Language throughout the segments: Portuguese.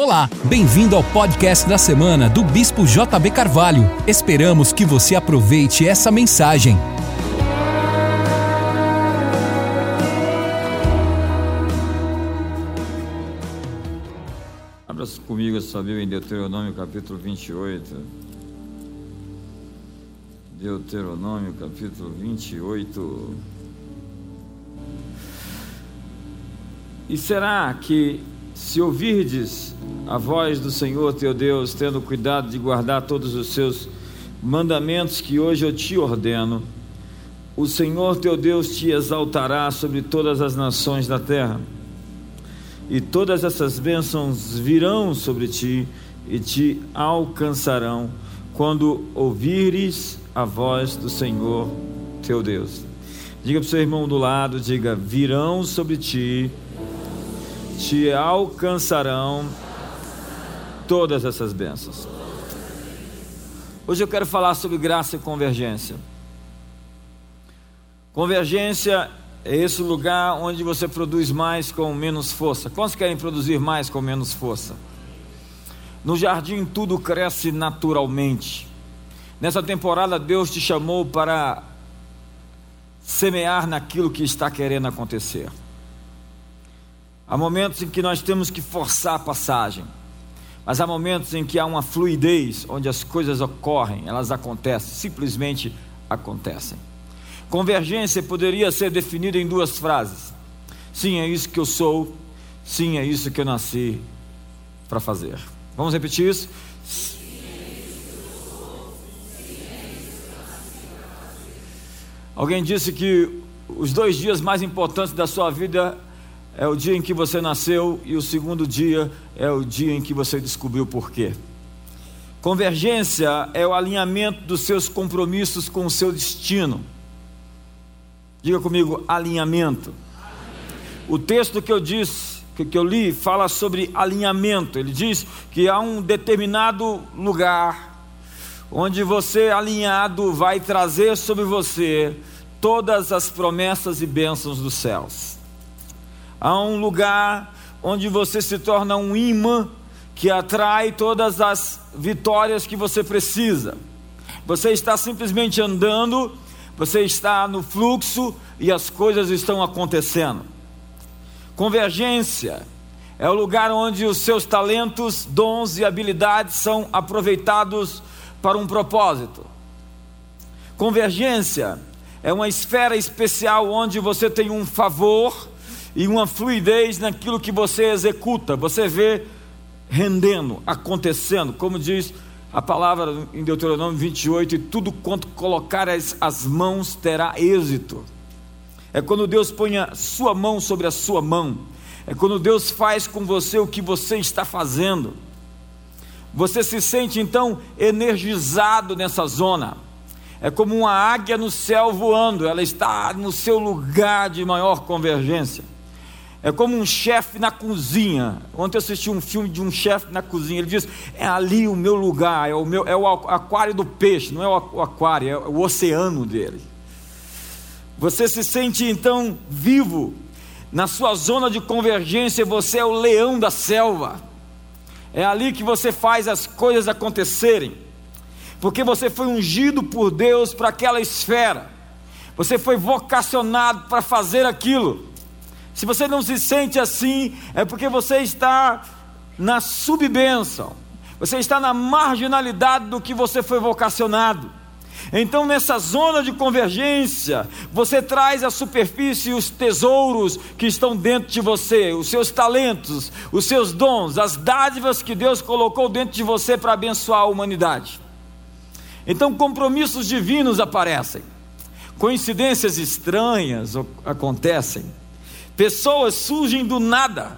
Olá, bem-vindo ao podcast da semana do Bispo JB Carvalho. Esperamos que você aproveite essa mensagem. Abra comigo a sua Bíblia em Deuteronômio capítulo 28. Deuteronômio capítulo 28. E será que se ouvirdes a voz do Senhor teu Deus, tendo cuidado de guardar todos os seus mandamentos que hoje eu te ordeno, o Senhor teu Deus te exaltará sobre todas as nações da terra, e todas essas bênçãos virão sobre ti e te alcançarão quando ouvires a voz do Senhor teu Deus. Diga para o seu irmão do lado, diga: virão sobre ti te alcançarão todas essas bênçãos. Hoje eu quero falar sobre graça e convergência. Convergência é esse lugar onde você produz mais com menos força. Quantos querem produzir mais com menos força? No jardim tudo cresce naturalmente. Nessa temporada Deus te chamou para semear naquilo que está querendo acontecer. Há momentos em que nós temos que forçar a passagem, mas há momentos em que há uma fluidez, onde as coisas ocorrem, elas acontecem, simplesmente acontecem. Convergência poderia ser definida em duas frases: sim, é isso que eu sou, sim, é isso que eu nasci para fazer. Vamos repetir isso? Alguém disse que os dois dias mais importantes da sua vida é o dia em que você nasceu e o segundo dia é o dia em que você descobriu por quê. Convergência é o alinhamento dos seus compromissos com o seu destino. Diga comigo, alinhamento. O texto que eu disse, que eu li, fala sobre alinhamento. Ele diz que há um determinado lugar onde você alinhado vai trazer sobre você todas as promessas e bênçãos dos céus a um lugar onde você se torna um imã que atrai todas as vitórias que você precisa. Você está simplesmente andando, você está no fluxo e as coisas estão acontecendo. Convergência é o lugar onde os seus talentos, dons e habilidades são aproveitados para um propósito. Convergência é uma esfera especial onde você tem um favor e uma fluidez naquilo que você executa, você vê rendendo, acontecendo, como diz a palavra em Deuteronômio 28, e tudo quanto colocar as, as mãos terá êxito. É quando Deus põe a sua mão sobre a sua mão, é quando Deus faz com você o que você está fazendo. Você se sente então energizado nessa zona. É como uma águia no céu voando, ela está no seu lugar de maior convergência. É como um chefe na cozinha. Ontem eu assisti um filme de um chefe na cozinha. Ele diz: é ali o meu lugar, é o meu, é o aquário do peixe, não é o aquário, é o oceano dele. Você se sente então vivo na sua zona de convergência. Você é o leão da selva. É ali que você faz as coisas acontecerem, porque você foi ungido por Deus para aquela esfera. Você foi vocacionado para fazer aquilo. Se você não se sente assim, é porque você está na subbênção, você está na marginalidade do que você foi vocacionado. Então, nessa zona de convergência, você traz à superfície os tesouros que estão dentro de você, os seus talentos, os seus dons, as dádivas que Deus colocou dentro de você para abençoar a humanidade. Então, compromissos divinos aparecem, coincidências estranhas acontecem. Pessoas surgem do nada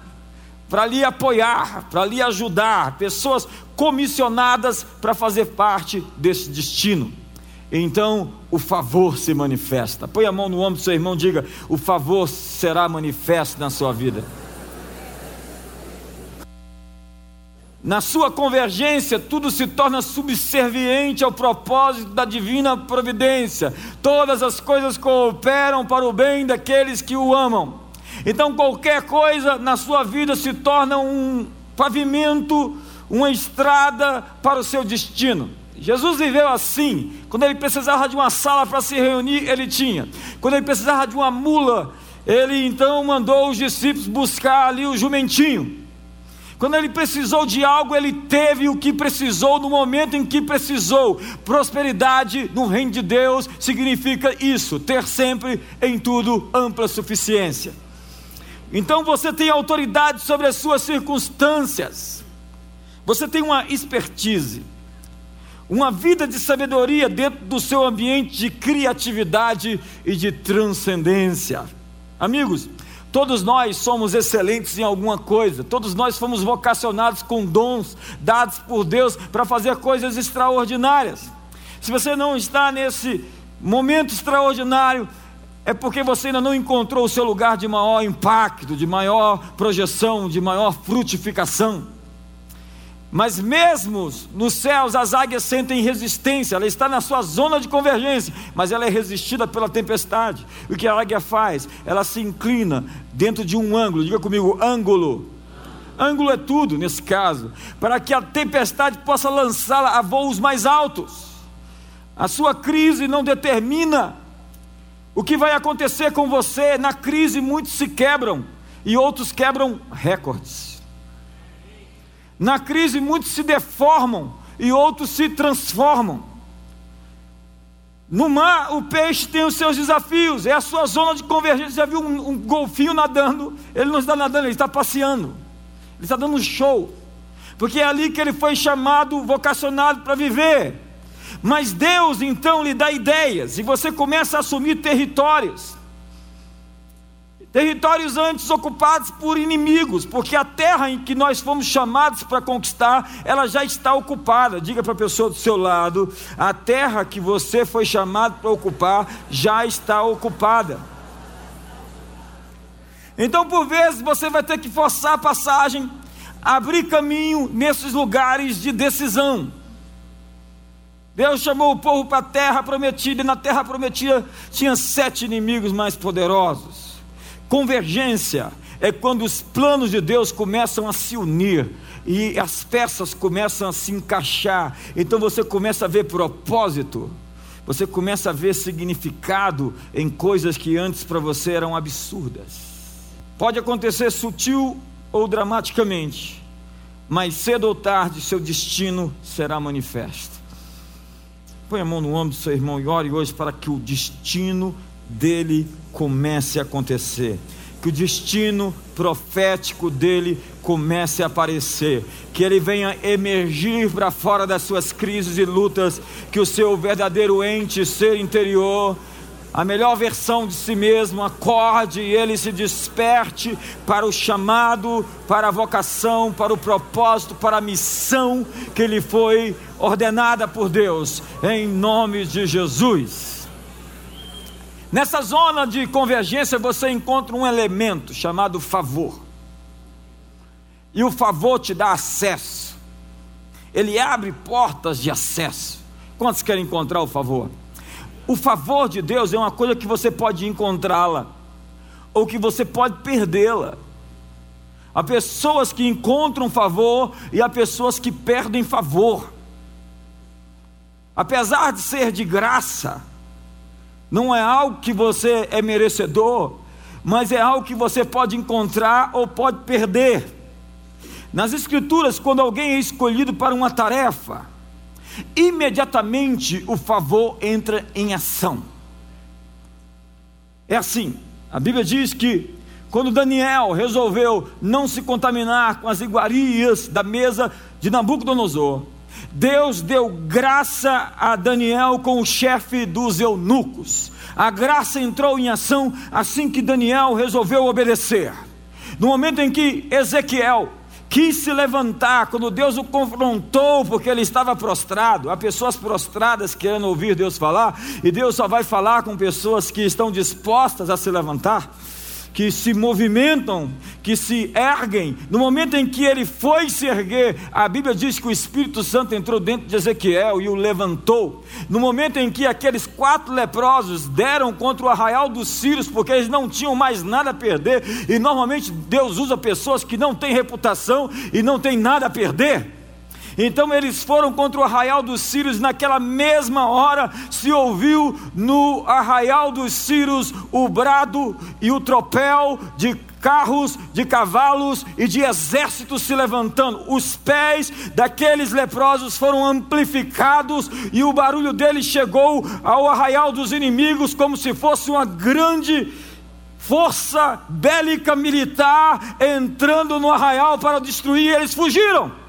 para lhe apoiar, para lhe ajudar, pessoas comissionadas para fazer parte desse destino. Então o favor se manifesta. Põe a mão no ombro do seu irmão, diga: o favor será manifesto na sua vida. Na sua convergência, tudo se torna subserviente ao propósito da divina providência. Todas as coisas cooperam para o bem daqueles que o amam. Então qualquer coisa na sua vida se torna um pavimento, uma estrada para o seu destino. Jesus viveu assim. Quando ele precisava de uma sala para se reunir, ele tinha. Quando ele precisava de uma mula, ele então mandou os discípulos buscar ali o jumentinho. Quando ele precisou de algo, ele teve o que precisou no momento em que precisou. Prosperidade no reino de Deus significa isso, ter sempre em tudo ampla suficiência. Então você tem autoridade sobre as suas circunstâncias. Você tem uma expertise, uma vida de sabedoria dentro do seu ambiente de criatividade e de transcendência. Amigos, Todos nós somos excelentes em alguma coisa, todos nós fomos vocacionados com dons dados por Deus para fazer coisas extraordinárias. Se você não está nesse momento extraordinário, é porque você ainda não encontrou o seu lugar de maior impacto, de maior projeção, de maior frutificação. Mas mesmo nos céus as águias sentem resistência, ela está na sua zona de convergência, mas ela é resistida pela tempestade. O que a águia faz? Ela se inclina dentro de um ângulo, diga comigo, ângulo. Ângulo é tudo nesse caso, para que a tempestade possa lançá-la a voos mais altos. A sua crise não determina o que vai acontecer com você. Na crise, muitos se quebram e outros quebram recordes. Na crise, muitos se deformam e outros se transformam. No mar, o peixe tem os seus desafios, é a sua zona de convergência. Já viu um, um golfinho nadando? Ele não está nadando, ele está passeando, ele está dando um show, porque é ali que ele foi chamado, vocacionado para viver. Mas Deus então lhe dá ideias, e você começa a assumir territórios. Territórios antes ocupados por inimigos, porque a terra em que nós fomos chamados para conquistar, ela já está ocupada. Diga para a pessoa do seu lado: a terra que você foi chamado para ocupar já está ocupada. Então, por vezes, você vai ter que forçar a passagem, abrir caminho nesses lugares de decisão. Deus chamou o povo para a terra prometida, e na terra prometida tinha sete inimigos mais poderosos. Convergência é quando os planos de Deus começam a se unir e as peças começam a se encaixar. Então você começa a ver propósito, você começa a ver significado em coisas que antes para você eram absurdas. Pode acontecer sutil ou dramaticamente, mas cedo ou tarde seu destino será manifesto. Põe a mão no ombro do seu irmão e ore hoje para que o destino dele comece a acontecer, que o destino profético dele comece a aparecer, que ele venha emergir para fora das suas crises e lutas, que o seu verdadeiro ente, ser interior, a melhor versão de si mesmo, acorde e ele se desperte para o chamado, para a vocação, para o propósito, para a missão que lhe foi ordenada por Deus, em nome de Jesus. Nessa zona de convergência você encontra um elemento chamado favor. E o favor te dá acesso. Ele abre portas de acesso. Quantos querem encontrar o favor? O favor de Deus é uma coisa que você pode encontrá-la, ou que você pode perdê-la. Há pessoas que encontram favor e há pessoas que perdem favor. Apesar de ser de graça, não é algo que você é merecedor, mas é algo que você pode encontrar ou pode perder. Nas Escrituras, quando alguém é escolhido para uma tarefa, imediatamente o favor entra em ação. É assim, a Bíblia diz que quando Daniel resolveu não se contaminar com as iguarias da mesa de Nabucodonosor, Deus deu graça a Daniel com o chefe dos eunucos. A graça entrou em ação assim que Daniel resolveu obedecer. No momento em que Ezequiel quis se levantar, quando Deus o confrontou, porque ele estava prostrado. Há pessoas prostradas querendo ouvir Deus falar, e Deus só vai falar com pessoas que estão dispostas a se levantar, que se movimentam, que se erguem, no momento em que ele foi se erguer, a Bíblia diz que o Espírito Santo entrou dentro de Ezequiel e o levantou. No momento em que aqueles quatro leprosos deram contra o arraial dos Sírios, porque eles não tinham mais nada a perder, e normalmente Deus usa pessoas que não têm reputação e não têm nada a perder. Então eles foram contra o arraial dos Sírios, naquela mesma hora se ouviu no arraial dos Sírios o brado e o tropel de carros, de cavalos e de exércitos se levantando. Os pés daqueles leprosos foram amplificados e o barulho deles chegou ao arraial dos inimigos como se fosse uma grande força bélica militar entrando no arraial para destruir. Eles fugiram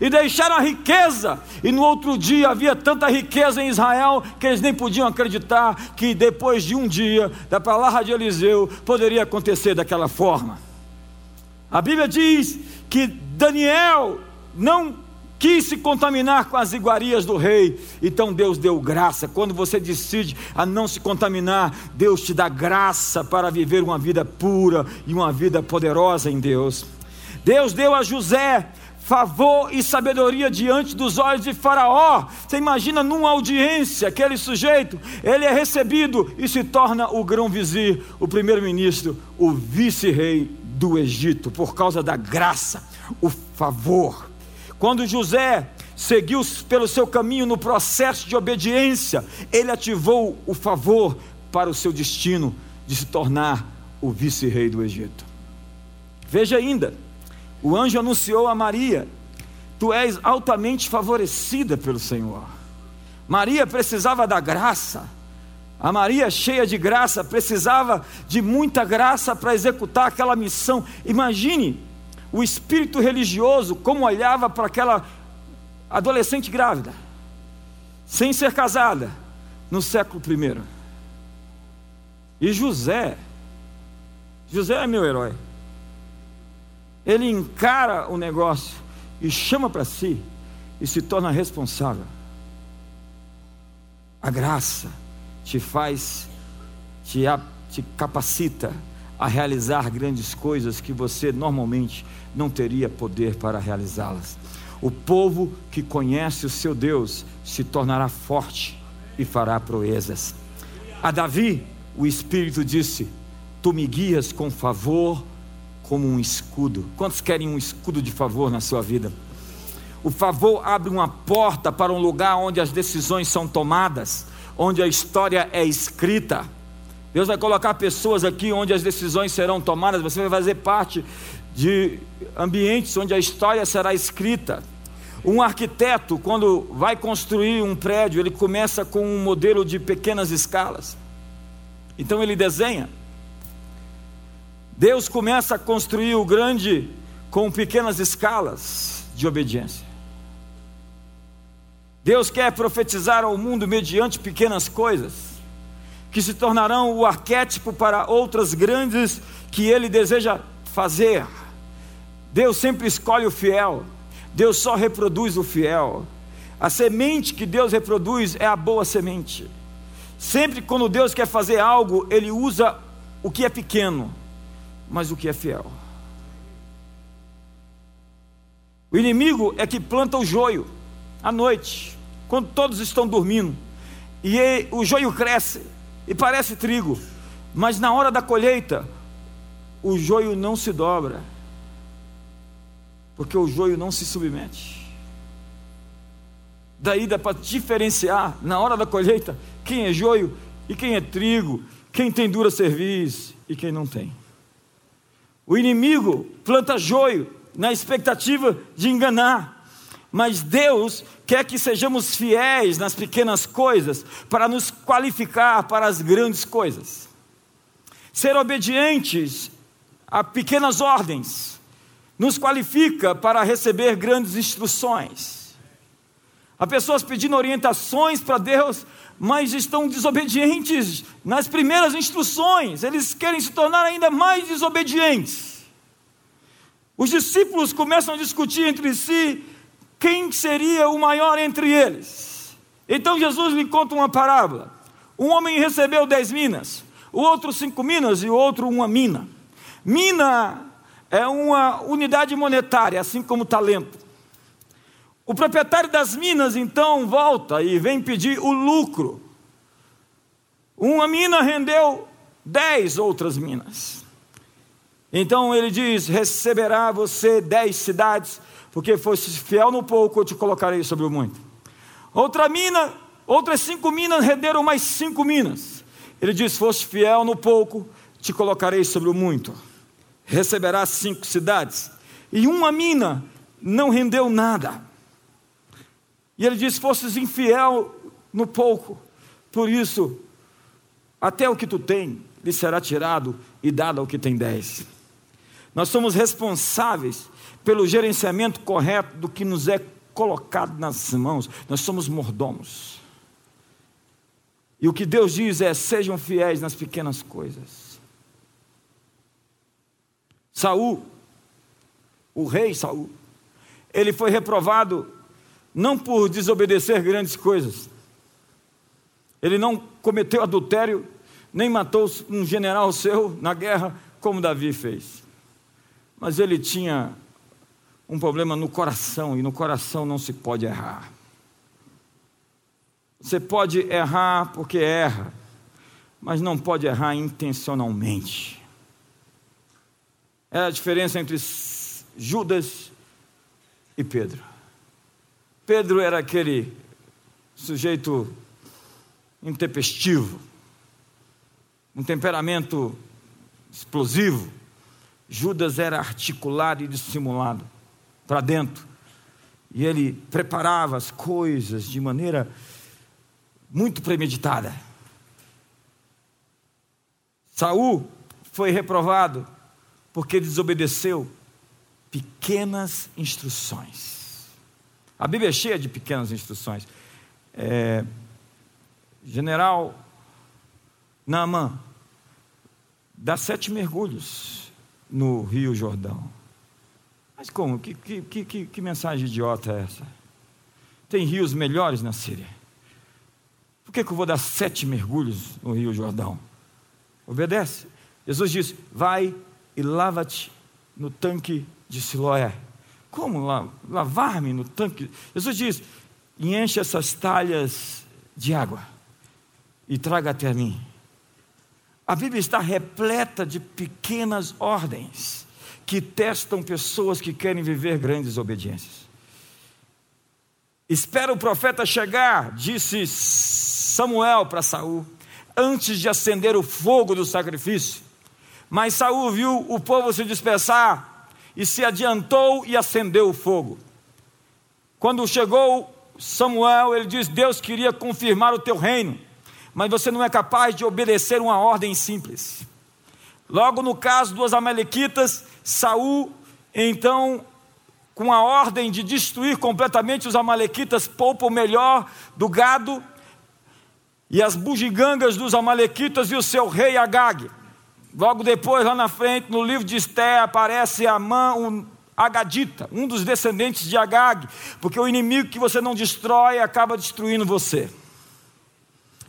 e deixaram a riqueza. E no outro dia havia tanta riqueza em Israel que eles nem podiam acreditar que depois de um dia da palavra de Eliseu poderia acontecer daquela forma. A Bíblia diz que Daniel não quis se contaminar com as iguarias do rei, então Deus deu graça. Quando você decide a não se contaminar, Deus te dá graça para viver uma vida pura e uma vida poderosa em Deus. Deus deu a José favor e sabedoria diante dos olhos de Faraó. Você imagina numa audiência, aquele sujeito, ele é recebido e se torna o grão-vizir, o primeiro-ministro, o vice-rei do Egito, por causa da graça, o favor. Quando José seguiu pelo seu caminho no processo de obediência, ele ativou o favor para o seu destino de se tornar o vice-rei do Egito. Veja ainda, o anjo anunciou a Maria: Tu és altamente favorecida pelo Senhor. Maria precisava da graça. A Maria, cheia de graça, precisava de muita graça para executar aquela missão. Imagine o espírito religioso como olhava para aquela adolescente grávida, sem ser casada, no século I. E José, José é meu herói ele encara o negócio e chama para si e se torna responsável. A graça te faz, te, te capacita a realizar grandes coisas que você normalmente não teria poder para realizá-las. O povo que conhece o seu Deus se tornará forte e fará proezas. A Davi, o Espírito disse: Tu me guias com favor como um escudo. Quantos querem um escudo de favor na sua vida? O favor abre uma porta para um lugar onde as decisões são tomadas, onde a história é escrita. Deus vai colocar pessoas aqui onde as decisões serão tomadas, você vai fazer parte de ambientes onde a história será escrita. Um arquiteto, quando vai construir um prédio, ele começa com um modelo de pequenas escalas. Então ele desenha Deus começa a construir o grande com pequenas escalas de obediência. Deus quer profetizar ao mundo mediante pequenas coisas, que se tornarão o arquétipo para outras grandes que Ele deseja fazer. Deus sempre escolhe o fiel, Deus só reproduz o fiel. A semente que Deus reproduz é a boa semente. Sempre quando Deus quer fazer algo, Ele usa o que é pequeno mas o que é fiel. O inimigo é que planta o joio à noite, quando todos estão dormindo, e o joio cresce e parece trigo, mas na hora da colheita, o joio não se dobra, porque o joio não se submete. Daí dá para diferenciar na hora da colheita quem é joio e quem é trigo, quem tem dura cerviz e quem não tem. O inimigo planta joio na expectativa de enganar. Mas Deus quer que sejamos fiéis nas pequenas coisas para nos qualificar para as grandes coisas. Ser obedientes a pequenas ordens nos qualifica para receber grandes instruções. Há pessoas pedindo orientações para Deus, mas estão desobedientes nas primeiras instruções, eles querem se tornar ainda mais desobedientes. Os discípulos começam a discutir entre si quem seria o maior entre eles. Então Jesus lhe conta uma parábola: um homem recebeu dez minas, o outro cinco minas e o outro uma mina. Mina é uma unidade monetária, assim como talento. O proprietário das minas então volta e vem pedir o lucro. Uma mina rendeu dez outras minas. Então ele diz: Receberá você dez cidades, porque fosse fiel no pouco, eu te colocarei sobre o muito. Outra mina, outras cinco minas renderam mais cinco minas. Ele diz: Fosse fiel no pouco, te colocarei sobre o muito. Receberá cinco cidades. E uma mina não rendeu nada. E ele diz: Fosses infiel no pouco, por isso, até o que tu tem lhe será tirado e dado ao que tem dez. Nós somos responsáveis pelo gerenciamento correto do que nos é colocado nas mãos. Nós somos mordomos. E o que Deus diz é: sejam fiéis nas pequenas coisas. Saul, o rei Saul, ele foi reprovado não por desobedecer grandes coisas. Ele não cometeu adultério, nem matou um general seu na guerra, como Davi fez. Mas ele tinha um problema no coração, e no coração não se pode errar. Você pode errar porque erra, mas não pode errar intencionalmente. É a diferença entre Judas e Pedro. Pedro era aquele sujeito intempestivo, um temperamento explosivo. Judas era articulado e dissimulado para dentro. E ele preparava as coisas de maneira muito premeditada. Saul foi reprovado porque desobedeceu pequenas instruções. A Bíblia é cheia de pequenas instruções. É, general Naamã dá sete mergulhos no Rio Jordão. Mas como? Que, que, que, que, mensagem idiota é essa? Tem rios melhores na Síria. Por que, que eu vou dar sete mergulhos no Rio Jordão? Obedece. Jesus diz: vai e lava-te no tanque de Siloé. Como lavar-me no tanque? Jesus diz: enche essas talhas de água e traga até mim. A Bíblia está repleta de pequenas ordens que testam pessoas que querem viver grandes obediências. Espera o profeta chegar, disse Samuel para Saul, antes de acender o fogo do sacrifício. Mas Saul viu o povo se dispersar e se adiantou e acendeu o fogo. Quando chegou Samuel, ele diz: Deus queria confirmar o teu reino, mas você não é capaz de obedecer uma ordem simples. Logo no caso dos amalequitas, Saul, então, com a ordem de destruir completamente os amalequitas, poupa o melhor do gado e as bugigangas dos amalequitas e o seu rei Agag. Logo depois, lá na frente, no livro de Esté, aparece Amã, um Agadita, um dos descendentes de Agag, porque o inimigo que você não destrói acaba destruindo você.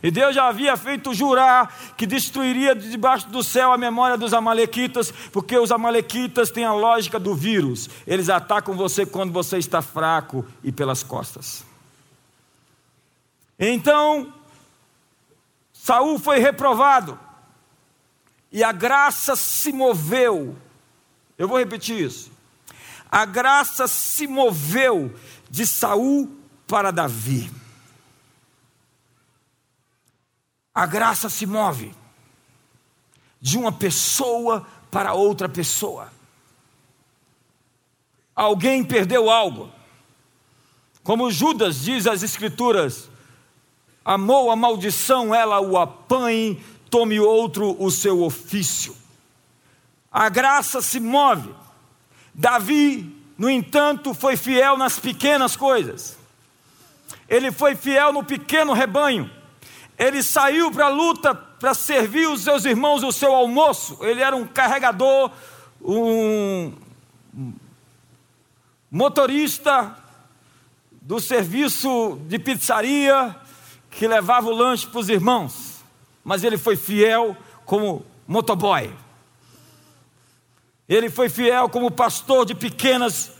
E Deus já havia feito jurar que destruiria de debaixo do céu a memória dos Amalequitas, porque os Amalequitas têm a lógica do vírus. Eles atacam você quando você está fraco e pelas costas. Então, Saul foi reprovado. E a graça se moveu. Eu vou repetir isso. A graça se moveu de Saul para Davi. A graça se move de uma pessoa para outra pessoa. Alguém perdeu algo. Como Judas diz as Escrituras, amou a maldição, ela o apanhe, tome outro o seu ofício. A graça se move. Davi, no entanto, foi fiel nas pequenas coisas. Ele foi fiel no pequeno rebanho. Ele saiu para a luta para servir os seus irmãos o seu almoço. Ele era um carregador, um motorista do serviço de pizzaria que levava o lanche para os irmãos. Mas ele foi fiel como motoboy. Ele foi fiel como pastor de pequenas,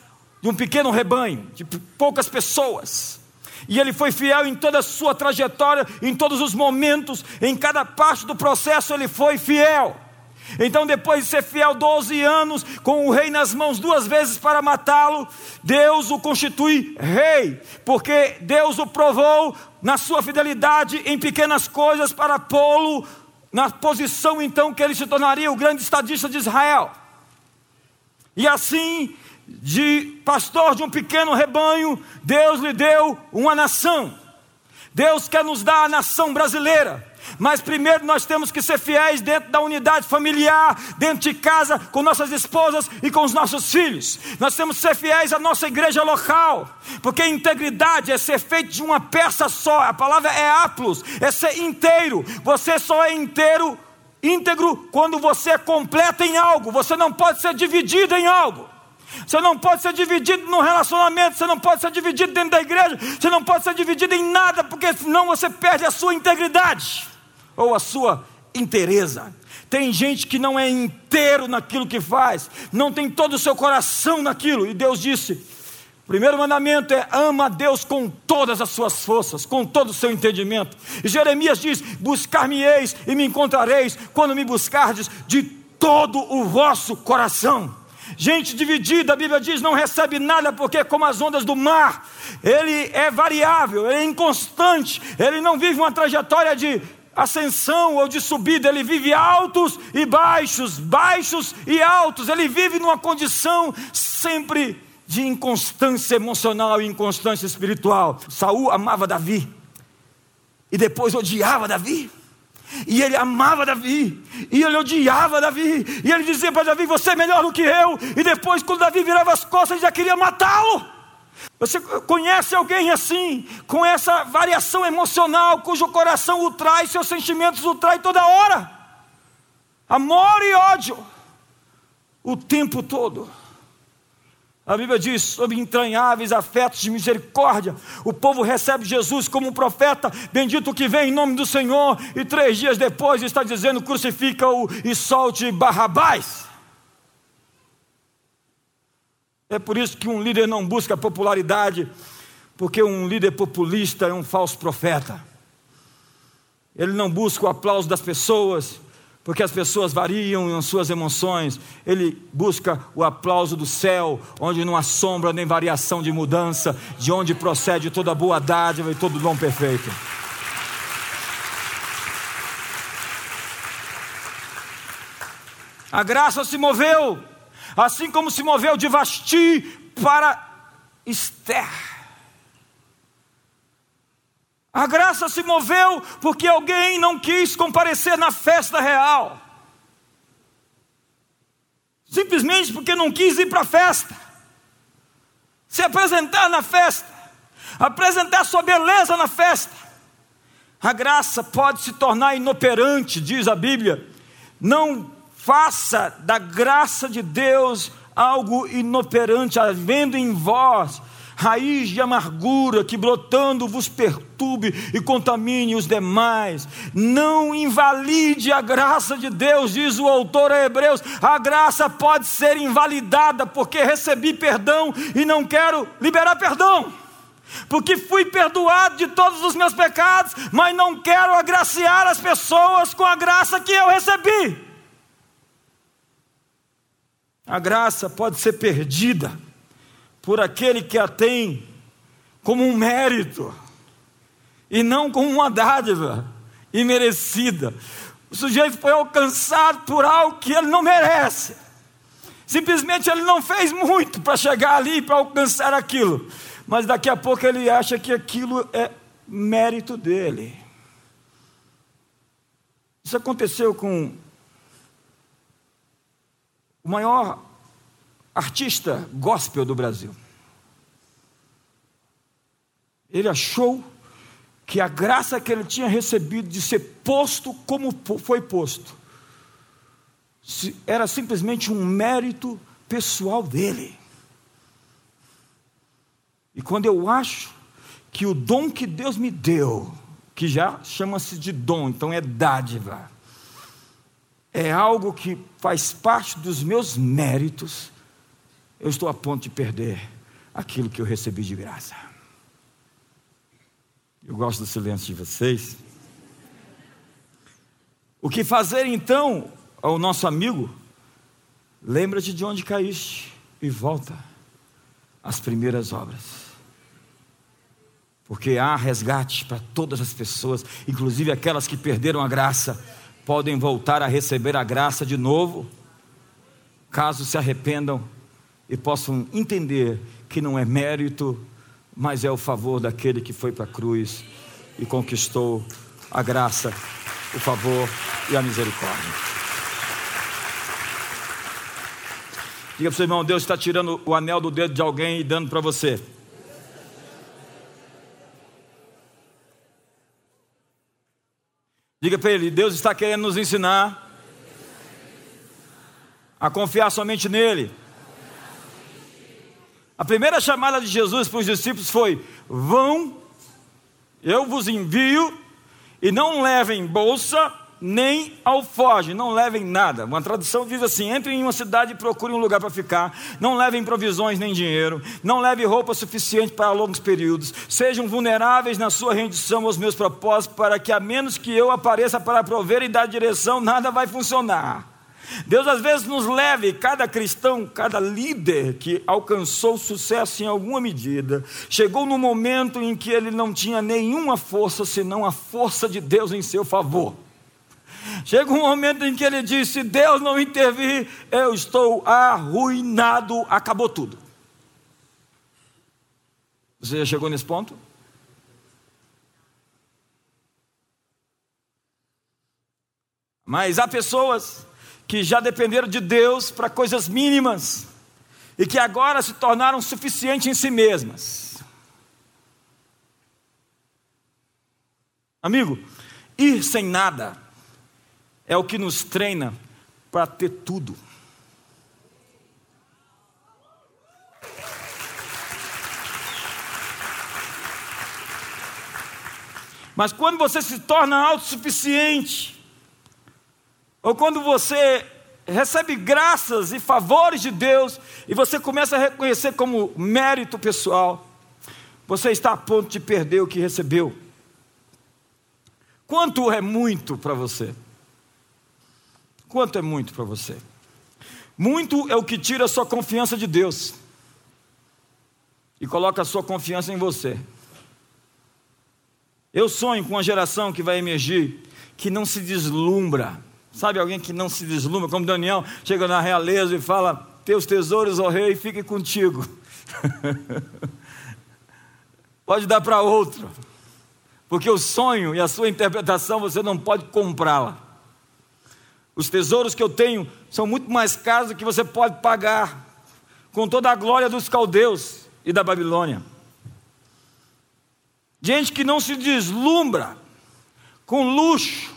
de um pequeno rebanho, de poucas pessoas. E ele foi fiel em toda a sua trajetória, em todos os momentos, em cada parte do processo ele foi fiel. Então, depois de ser fiel 12 anos, com o rei nas mãos duas vezes para matá-lo, Deus o constitui rei, porque Deus o provou na sua fidelidade em pequenas coisas para pô-lo na posição então que ele se tornaria o grande estadista de Israel. E assim, de pastor de um pequeno rebanho, Deus lhe deu uma nação. Deus quer nos dar a nação brasileira. Mas primeiro nós temos que ser fiéis dentro da unidade familiar, dentro de casa, com nossas esposas e com os nossos filhos. Nós temos que ser fiéis à nossa igreja local, porque integridade é ser feito de uma peça só. A palavra é aplos, é ser inteiro. Você só é inteiro, íntegro, quando você é completa em algo. Você não pode ser dividido em algo. Você não pode ser dividido no relacionamento, você não pode ser dividido dentro da igreja, você não pode ser dividido em nada, porque senão você perde a sua integridade ou a sua inteireza. Tem gente que não é inteiro naquilo que faz, não tem todo o seu coração naquilo, e Deus disse: o primeiro mandamento é ama a Deus com todas as suas forças, com todo o seu entendimento. E Jeremias diz: Buscar-me-eis e me encontrareis quando me buscardes de todo o vosso coração. Gente dividida, a Bíblia diz, não recebe nada, porque, como as ondas do mar, ele é variável, ele é inconstante, ele não vive uma trajetória de ascensão ou de subida, ele vive altos e baixos, baixos e altos, ele vive numa condição sempre de inconstância emocional e inconstância espiritual. Saul amava Davi e depois odiava Davi. E ele amava Davi, e ele odiava Davi, e ele dizia para Davi: Você é melhor do que eu. E depois, quando Davi virava as costas, ele já queria matá-lo. Você conhece alguém assim, com essa variação emocional, cujo coração o traz, seus sentimentos o traz toda hora? Amor e ódio, o tempo todo. A Bíblia diz sobre entranháveis afetos de misericórdia. O povo recebe Jesus como um profeta, bendito que vem em nome do Senhor, e três dias depois está dizendo: crucifica-o e solte Barrabás. É por isso que um líder não busca popularidade, porque um líder populista é um falso profeta. Ele não busca o aplauso das pessoas, porque as pessoas variam em suas emoções. Ele busca o aplauso do céu, onde não há sombra nem variação de mudança, de onde procede toda boa dádiva e todo dom perfeito. A graça se moveu assim como se moveu de Vasti para Esther. A graça se moveu porque alguém não quis comparecer na festa real. Simplesmente porque não quis ir para a festa, se apresentar na festa, apresentar sua beleza na festa. A graça pode se tornar inoperante, diz a Bíblia, não faça da graça de Deus algo inoperante, havendo em vós raiz de amargura que brotando vos perturbe e contamine os demais. Não invalide a graça de Deus, diz o autor a Hebreus. A graça pode ser invalidada porque recebi perdão e não quero liberar perdão. Porque fui perdoado de todos os meus pecados, mas não quero agraciar as pessoas com a graça que eu recebi. A graça pode ser perdida por aquele que a tem como um mérito e não como uma dádiva imerecida. O sujeito foi alcançado por algo que ele não merece. Simplesmente ele não fez muito para chegar ali para alcançar aquilo. Mas daqui a pouco ele acha que aquilo é mérito dele. Isso aconteceu com o maior artista gospel do Brasil. Ele achou que a graça que ele tinha recebido de ser posto como foi posto era simplesmente um mérito pessoal dele. E quando eu acho que o dom que Deus me deu, que já chama-se de dom, então é dádiva, é algo que faz parte dos meus méritos, eu estou a ponto de perder aquilo que eu recebi de graça. Eu gosto do silêncio de vocês. O que fazer então ao nosso amigo? Lembra-te de onde caíste e volta às primeiras obras. Porque há resgate para todas as pessoas, inclusive aquelas que perderam a graça, podem voltar a receber a graça de novo, caso se arrependam e possam entender que não é mérito, mas é o favor daquele que foi para a cruz e conquistou a graça, o favor e a misericórdia. Diga para o seu irmão: Deus está tirando o anel do dedo de alguém e dando para você. Diga para ele: Deus está querendo nos ensinar a confiar somente nele. A primeira chamada de Jesus para os discípulos foi: Vão, eu vos envio, e não levem bolsa, nem alfoge, não levem nada. Uma tradução diz assim: entrem em uma cidade e procurem um lugar para ficar, não levem provisões nem dinheiro, não levem roupa suficiente para longos períodos, sejam vulneráveis na sua rendição aos meus propósitos, para que a menos que eu apareça para prover e dar direção, nada vai funcionar. Deus às vezes nos leva, e cada cristão, cada líder que alcançou sucesso em alguma medida, chegou no momento em que ele não tinha nenhuma força senão a força de Deus em seu favor. Chega um momento em que ele disse: Se Deus não intervir, eu estou arruinado, acabou tudo. Você já chegou nesse ponto? Mas há pessoas que já dependeram de Deus para coisas mínimas e que agora se tornaram suficientes em si mesmas. Amigo, ir sem nada é o que nos treina para ter tudo. Mas quando você se torna autossuficiente, ou quando você recebe graças e favores de Deus e você começa a reconhecer como mérito pessoal, você está a ponto de perder o que recebeu. Quanto é muito para você? Quanto é muito para você? Muito é o que tira a sua confiança de Deus e coloca a sua confiança em você. Eu sonho com uma geração que vai emergir que não se deslumbra Sabe alguém que não se deslumbra, como Daniel, chega na realeza e fala: Teus tesouros, ó rei, fiquem contigo. pode dar para outro, porque o sonho e a sua interpretação você não pode comprá-la. Os tesouros que eu tenho são muito mais caros do que você pode pagar, com toda a glória dos caldeus e da Babilônia. Gente que não se deslumbra com luxo,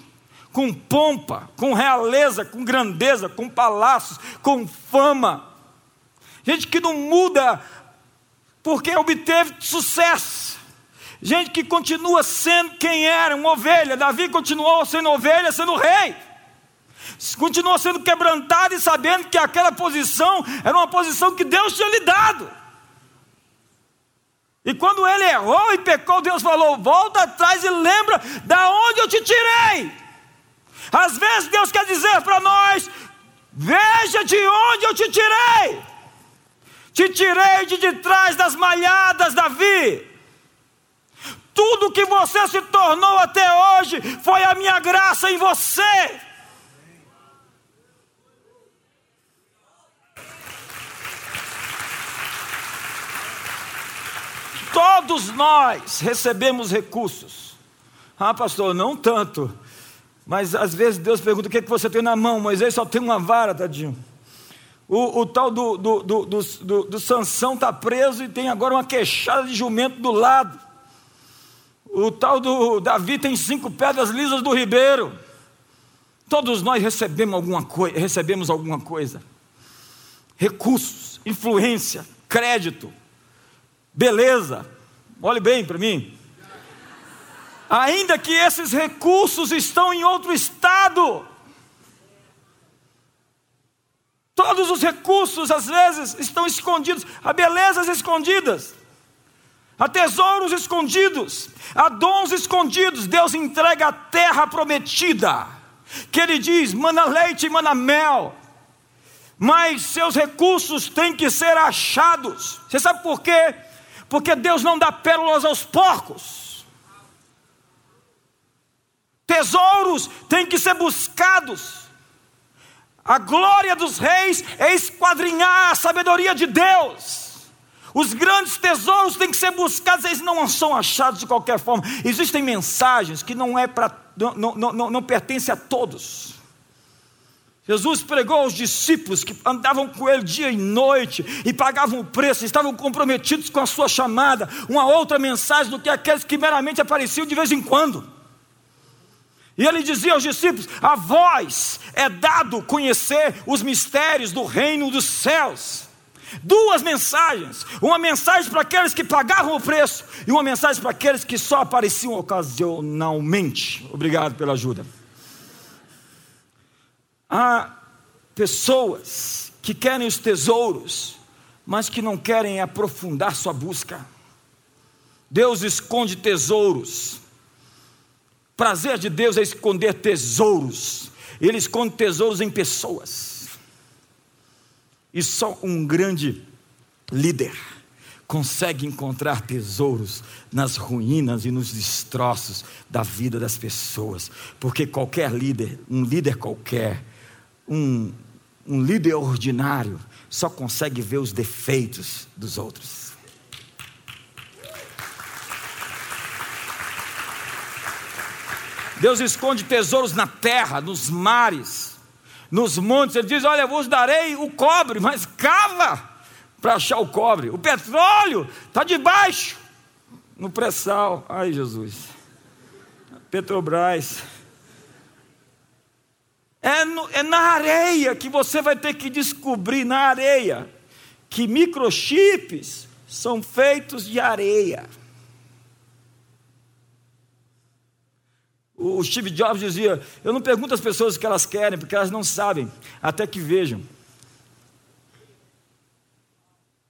com pompa, com realeza, com grandeza, com palácios, com fama. Gente que não muda porque obteve sucesso. Gente que continua sendo quem era, uma ovelha. Davi continuou sendo ovelha, sendo rei. Continuou sendo quebrantado e sabendo que aquela posição era uma posição que Deus tinha lhe dado. E quando ele errou e pecou, Deus falou: volta atrás e lembra da onde eu te tirei. Às vezes Deus quer dizer para nós: veja de onde eu te tirei. Te tirei de, de trás das malhadas, Davi. Tudo que você se tornou até hoje foi a minha graça em você. Todos nós recebemos recursos. Ah, pastor, não tanto. Mas às vezes Deus pergunta: o que, é que você tem na mão? Moisés só tem uma vara, tadinho. O, o tal do, do, do, do, do Sansão está preso e tem agora uma queixada de jumento do lado. O tal do Davi tem cinco pedras lisas do ribeiro. Todos nós recebemos alguma, coi recebemos alguma coisa. Recursos, influência, crédito, beleza. Olhe bem para mim ainda que esses recursos estão em outro estado, Todos os recursos, às vezes, estão escondidos, há belezas escondidas, há tesouros escondidos, há dons escondidos. Deus entrega a terra prometida, que Ele diz: mana leite e mana mel, mas seus recursos têm que ser achados. Você sabe por quê? Porque Deus não dá pérolas aos porcos. Tesouros têm que ser buscados. A glória dos reis é esquadrinhar a sabedoria de Deus. Os grandes tesouros têm que ser buscados, eles não são achados de qualquer forma. Existem mensagens que não é para não, não, não, não pertencem a todos. Jesus pregou aos discípulos que andavam com ele dia e noite e pagavam o preço, estavam comprometidos com a sua chamada, uma outra mensagem do que aqueles que meramente apareciam de vez em quando. E ele dizia aos discípulos: A vós é dado conhecer os mistérios do reino dos céus. Duas mensagens: uma mensagem para aqueles que pagavam o preço, e uma mensagem para aqueles que só apareciam ocasionalmente. Obrigado pela ajuda. Há pessoas que querem os tesouros, mas que não querem aprofundar sua busca. Deus esconde tesouros prazer de Deus é esconder tesouros. Ele esconde tesouros em pessoas. E só um grande líder consegue encontrar tesouros nas ruínas e nos destroços da vida das pessoas. Porque qualquer líder, um líder qualquer, um, um líder ordinário, só consegue ver os defeitos dos outros. Deus esconde tesouros na terra, nos mares, nos montes. Ele diz: Olha, eu vos darei o cobre, mas cava para achar o cobre. O petróleo está debaixo, no pré-sal. Ai, Jesus. Petrobras. É, no, é, na areia que você vai ter que descobrir, na areia, que microchips são feitos de areia. O Steve Jobs dizia: Eu não pergunto às pessoas o que elas querem, porque elas não sabem, até que vejam.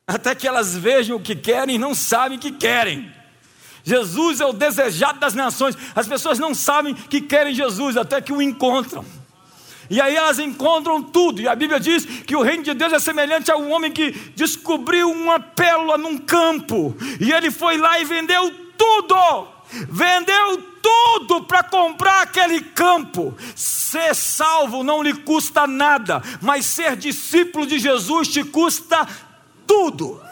Até que elas vejam o que querem e não sabem o que querem. Jesus é o desejado das nações. As pessoas não sabem que querem Jesus até que o encontram. E aí elas encontram tudo. E a Bíblia diz que o reino de Deus é semelhante a um homem que descobriu uma pérola num campo. E ele foi lá e vendeu tudo. Vendeu tudo para comprar aquele campo. Ser salvo não lhe custa nada, mas ser discípulo de Jesus te custa tudo.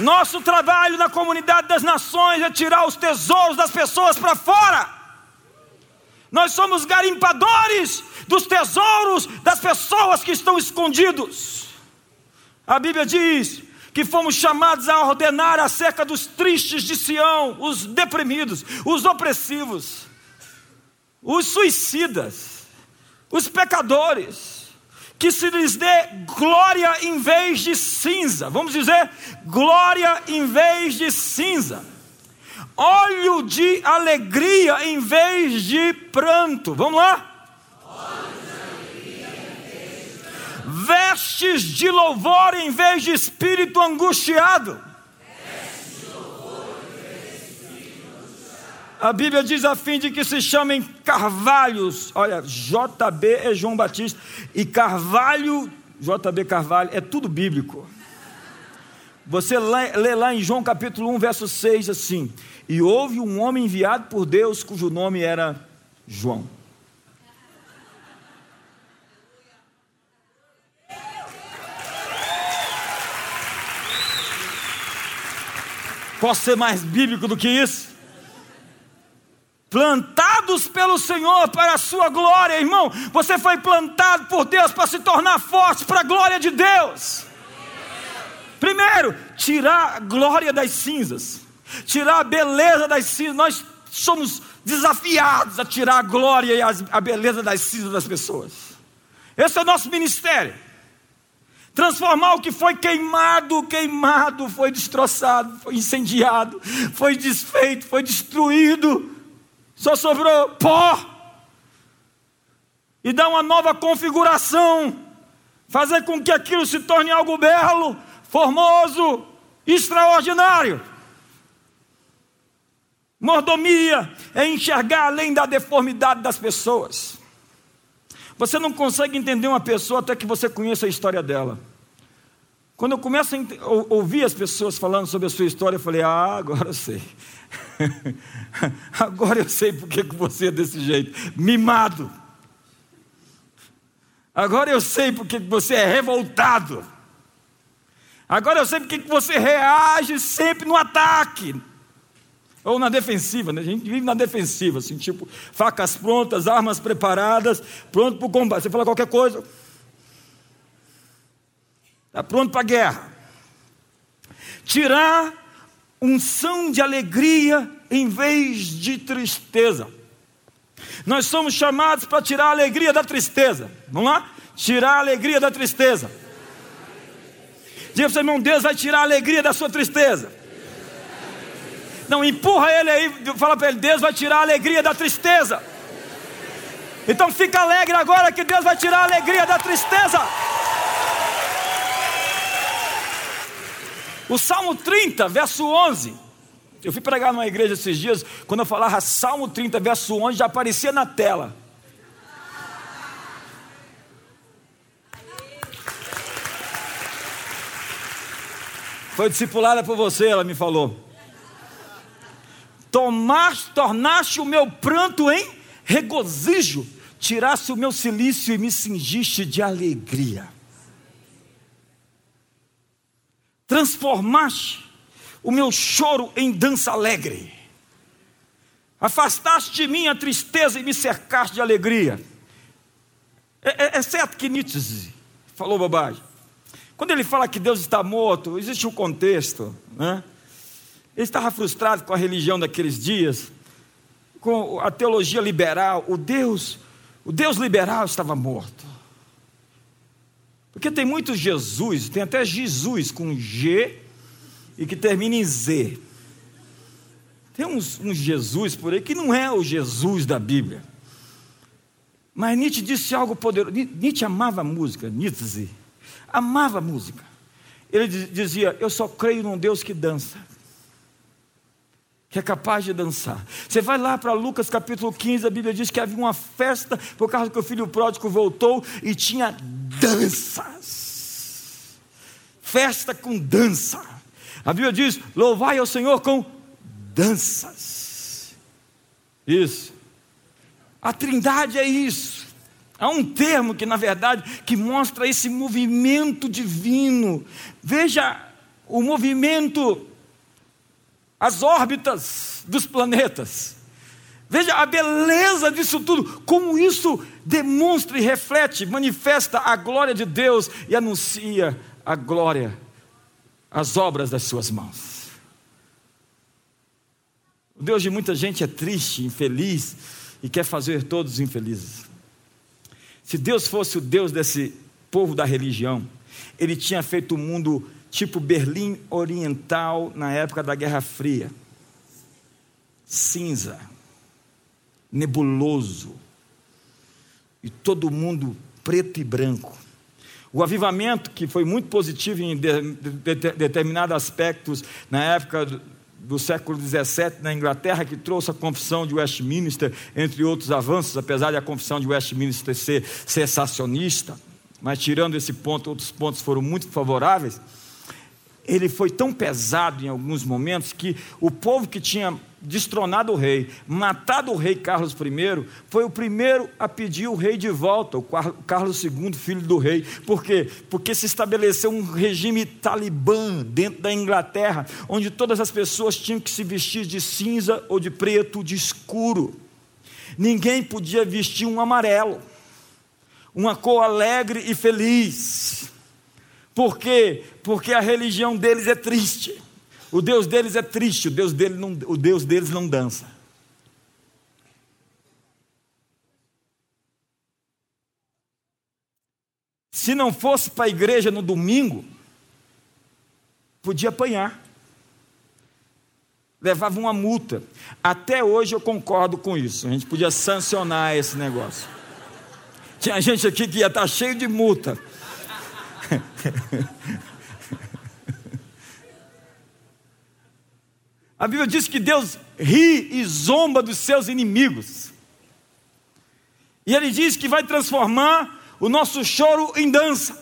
Nosso trabalho na comunidade das nações é tirar os tesouros das pessoas para fora. Nós somos garimpadores dos tesouros das pessoas que estão escondidos. A Bíblia diz que fomos chamados a ordenar acerca dos tristes de Sião, os deprimidos, os opressivos, os suicidas, os pecadores, que se lhes dê glória em vez de cinza. Vamos dizer, glória em vez de cinza. Óleo de alegria em vez de pranto. Vamos lá? vestes de louvor em vez de espírito angustiado. A Bíblia diz a fim de que se chamem carvalhos. Olha, JB é João Batista e Carvalho, JB Carvalho, é tudo bíblico. Você lê, lá em João capítulo 1, verso 6 assim: E houve um homem enviado por Deus cujo nome era João. Posso ser mais bíblico do que isso? Plantados pelo Senhor para a sua glória, irmão. Você foi plantado por Deus para se tornar forte para a glória de Deus. Primeiro, tirar a glória das cinzas, tirar a beleza das cinzas. Nós somos desafiados a tirar a glória e a beleza das cinzas das pessoas. Esse é o nosso ministério transformar o que foi queimado, queimado, foi destroçado, foi incendiado, foi desfeito, foi destruído, Só sobrou pó. E dar uma nova configuração. Fazer com que aquilo se torne algo belo, formoso, extraordinário. Mordomia é enxergar além da deformidade das pessoas. Você não consegue entender uma pessoa até que você conheça a história dela. Quando eu começo a ouvir as pessoas falando sobre a sua história, eu falei: Ah, agora eu sei. agora eu sei porque que você é desse jeito, mimado. Agora eu sei porque que você é revoltado. Agora eu sei porque que você reage sempre no ataque. Ou na defensiva, né? a gente vive na defensiva, assim, tipo, facas prontas, armas preparadas, pronto para o combate. Você fala qualquer coisa, está pronto para a guerra. Tirar unção de alegria em vez de tristeza. Nós somos chamados para tirar a alegria da tristeza. Vamos lá? Tirar a alegria da tristeza. Diga para o seu irmão, Deus vai tirar a alegria da sua tristeza. Não, empurra ele aí, fala para ele: Deus vai tirar a alegria da tristeza. Então fica alegre agora que Deus vai tirar a alegria da tristeza. O Salmo 30, verso 11. Eu fui pregar numa igreja esses dias, quando eu falava Salmo 30, verso 11, já aparecia na tela. Foi discipulada por você, ela me falou. Tomaste, tornaste o meu pranto em regozijo, tiraste o meu silício e me cingiste de alegria. Transformaste o meu choro em dança alegre. Afastaste de mim a tristeza e me cercaste de alegria. É, é, é certo que Nietzsche falou bobagem. Quando ele fala que Deus está morto, existe um contexto, né? Ele estava frustrado com a religião daqueles dias, com a teologia liberal. O Deus, o Deus liberal estava morto. Porque tem muitos Jesus, tem até Jesus com G e que termina em Z. Tem uns, uns Jesus por aí que não é o Jesus da Bíblia. Mas Nietzsche disse algo poderoso. Nietzsche amava música, Nietzsche amava música. Ele dizia: Eu só creio num Deus que dança que é capaz de dançar. Você vai lá para Lucas capítulo 15, a Bíblia diz que havia uma festa por causa que o filho pródigo voltou e tinha danças. Festa com dança. A Bíblia diz: louvai ao Senhor com danças. Isso. A Trindade é isso. Há um termo que, na verdade, que mostra esse movimento divino. Veja o movimento as órbitas dos planetas. Veja a beleza disso tudo, como isso demonstra e reflete, manifesta a glória de Deus e anuncia a glória, as obras das suas mãos. O Deus de muita gente é triste, infeliz e quer fazer todos infelizes. Se Deus fosse o Deus desse povo da religião, ele tinha feito o mundo tipo Berlim Oriental na época da Guerra Fria. Cinza, nebuloso, e todo mundo preto e branco. O avivamento, que foi muito positivo em de, de, de, determinados aspectos na época do, do século XVII na Inglaterra, que trouxe a confissão de Westminster, entre outros avanços, apesar de a confissão de Westminster ser sensacionista, mas tirando esse ponto, outros pontos foram muito favoráveis ele foi tão pesado em alguns momentos que o povo que tinha destronado o rei, matado o rei Carlos I, foi o primeiro a pedir o rei de volta, o Carlos II, filho do rei. Por quê? Porque se estabeleceu um regime talibã dentro da Inglaterra, onde todas as pessoas tinham que se vestir de cinza ou de preto, de escuro. Ninguém podia vestir um amarelo, uma cor alegre e feliz. Por quê? Porque a religião deles é triste. O Deus deles é triste, o Deus, dele não, o Deus deles não dança. Se não fosse para a igreja no domingo, podia apanhar. levava uma multa. Até hoje eu concordo com isso. A gente podia sancionar esse negócio. Tinha gente aqui que ia estar cheio de multa. A Bíblia diz que Deus ri e zomba dos seus inimigos. E Ele diz que vai transformar o nosso choro em dança.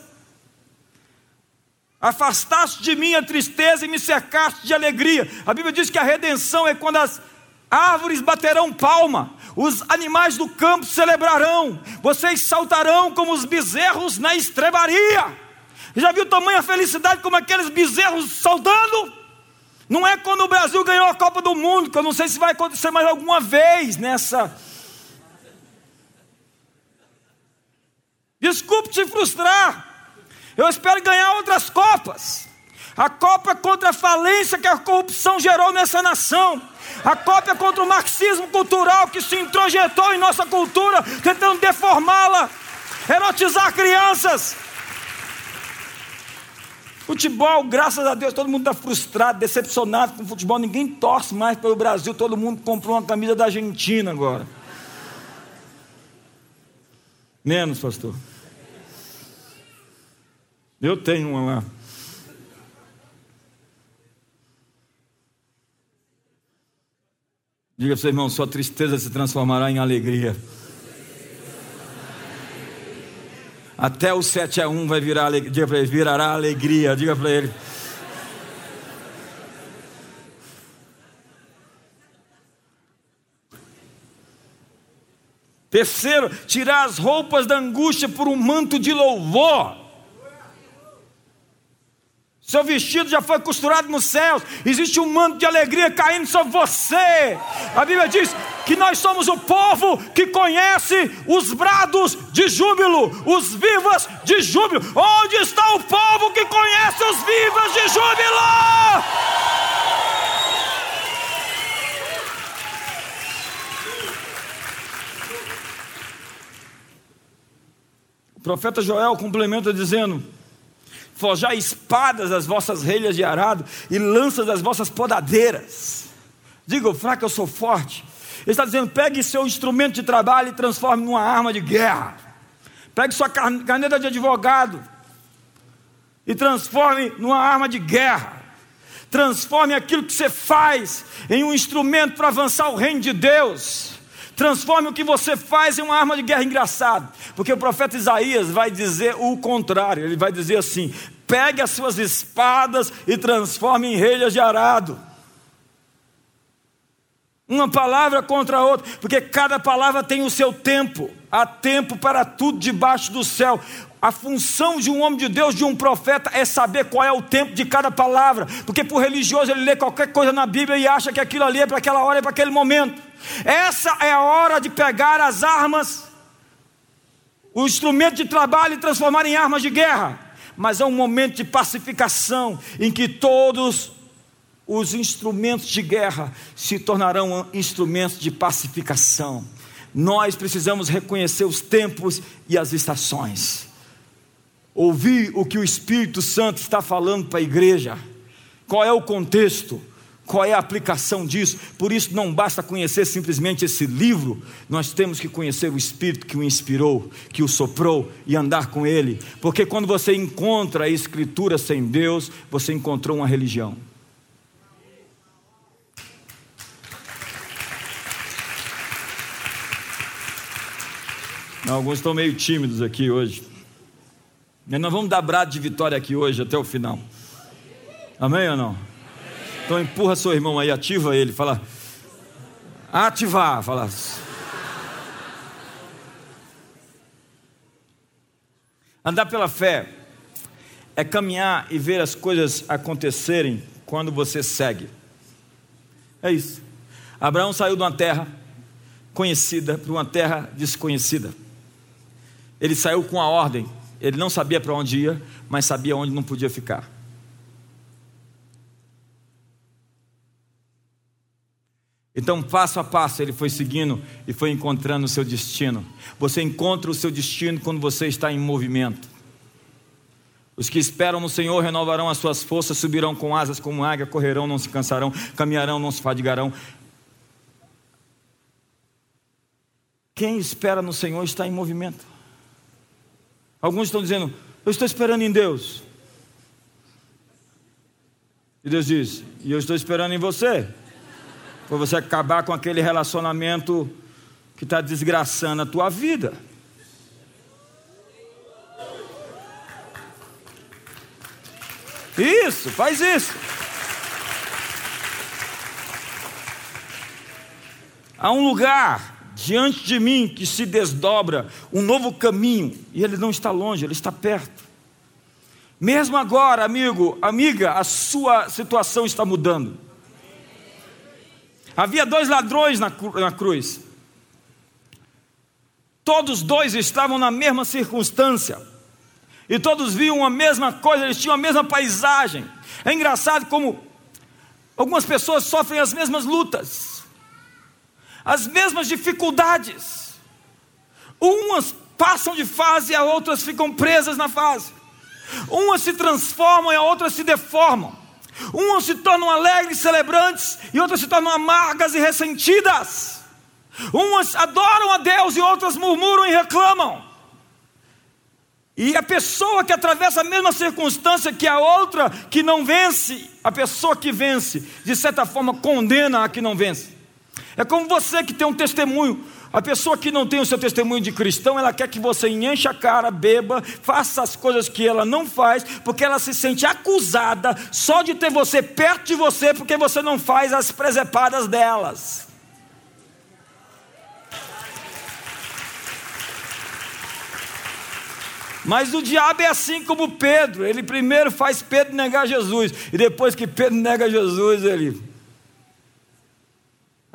Afastaste de mim a tristeza e me cercaste de alegria. A Bíblia diz que a redenção é quando as árvores baterão palma, os animais do campo celebrarão, vocês saltarão como os bezerros na estrebaria. Já viu tamanha felicidade como aqueles bezerros saltando? Não é quando o Brasil ganhou a Copa do Mundo, que eu não sei se vai acontecer mais alguma vez nessa. Desculpe te frustrar, eu espero ganhar outras Copas. A Copa contra a falência que a corrupção gerou nessa nação. A Copa contra o marxismo cultural que se introjetou em nossa cultura, tentando deformá-la, erotizar crianças. Futebol, graças a Deus, todo mundo está frustrado, decepcionado com o futebol. Ninguém torce mais pelo Brasil, todo mundo comprou uma camisa da Argentina agora. Menos, pastor. Eu tenho uma lá. Diga para seu irmão: sua tristeza se transformará em alegria. Até o 7 a 1 vai virar alegria. Diga para ele: virará alegria. Diga para ele. Terceiro, tirar as roupas da angústia por um manto de louvor. Seu vestido já foi costurado nos céus. Existe um manto de alegria caindo sobre você. A Bíblia diz que nós somos o povo que conhece os brados de júbilo, os vivas de júbilo. Onde está o povo que conhece os vivas de júbilo? O profeta Joel complementa dizendo: forjar espadas das vossas relhas de arado e lanças das vossas podadeiras. Diga fraco, eu sou forte. Ele está dizendo: pegue seu instrumento de trabalho e transforme numa arma de guerra. Pegue sua caneta de advogado e transforme numa arma de guerra. Transforme aquilo que você faz em um instrumento para avançar o reino de Deus. Transforme o que você faz em uma arma de guerra engraçado. Porque o profeta Isaías vai dizer o contrário. Ele vai dizer assim: pegue as suas espadas e transforme em relhas de arado. Uma palavra contra a outra, porque cada palavra tem o seu tempo. Há tempo para tudo debaixo do céu. A função de um homem de Deus, de um profeta, é saber qual é o tempo de cada palavra. Porque por religioso ele lê qualquer coisa na Bíblia e acha que aquilo ali é para aquela hora, é para aquele momento. Essa é a hora de pegar as armas, o instrumento de trabalho e transformar em armas de guerra. Mas é um momento de pacificação em que todos os instrumentos de guerra se tornarão instrumentos de pacificação. Nós precisamos reconhecer os tempos e as estações. Ouvir o que o Espírito Santo está falando para a igreja. Qual é o contexto? Qual é a aplicação disso? Por isso não basta conhecer simplesmente esse livro, nós temos que conhecer o Espírito que o inspirou, que o soprou e andar com ele. Porque quando você encontra a Escritura sem Deus, você encontrou uma religião. Alguns estão meio tímidos aqui hoje. Nós vamos dar brado de vitória aqui hoje até o final. Amém ou não? Então empurra seu irmão aí, ativa ele, fala. Ativar, fala. Andar pela fé é caminhar e ver as coisas acontecerem quando você segue. É isso. Abraão saiu de uma terra conhecida para uma terra desconhecida. Ele saiu com a ordem. Ele não sabia para onde ia, mas sabia onde não podia ficar. Então, passo a passo, ele foi seguindo e foi encontrando o seu destino. Você encontra o seu destino quando você está em movimento. Os que esperam no Senhor renovarão as suas forças, subirão com asas como águia, correrão, não se cansarão, caminharão, não se fadigarão. Quem espera no Senhor está em movimento. Alguns estão dizendo: Eu estou esperando em Deus. E Deus diz: E eu estou esperando em você. Para você acabar com aquele relacionamento que está desgraçando a tua vida. Isso, faz isso. Há um lugar diante de mim que se desdobra, um novo caminho, e ele não está longe, ele está perto. Mesmo agora, amigo, amiga, a sua situação está mudando. Havia dois ladrões na, na cruz. Todos dois estavam na mesma circunstância. E todos viam a mesma coisa, eles tinham a mesma paisagem. É engraçado como algumas pessoas sofrem as mesmas lutas, as mesmas dificuldades. Umas passam de fase e as outras ficam presas na fase. Umas se transformam e as outras se deformam. Umas se tornam alegres, celebrantes, e outras se tornam amargas e ressentidas. Umas adoram a Deus e outras murmuram e reclamam. E a pessoa que atravessa a mesma circunstância que a outra que não vence, a pessoa que vence, de certa forma condena a que não vence. É como você que tem um testemunho. A pessoa que não tem o seu testemunho de cristão, ela quer que você encha a cara, beba, faça as coisas que ela não faz, porque ela se sente acusada só de ter você perto de você, porque você não faz as presepadas delas. Mas o diabo é assim como Pedro, ele primeiro faz Pedro negar Jesus, e depois que Pedro nega Jesus, ele.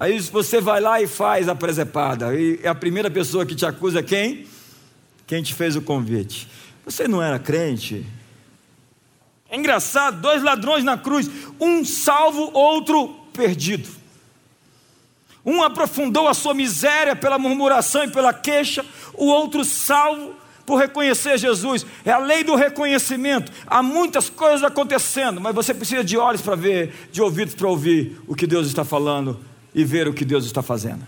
Aí você vai lá e faz a presepada, e a primeira pessoa que te acusa é quem? Quem te fez o convite. Você não era crente? É engraçado, dois ladrões na cruz, um salvo, outro perdido. Um aprofundou a sua miséria pela murmuração e pela queixa, o outro salvo por reconhecer Jesus, é a lei do reconhecimento. Há muitas coisas acontecendo, mas você precisa de olhos para ver, de ouvidos para ouvir o que Deus está falando e ver o que Deus está fazendo.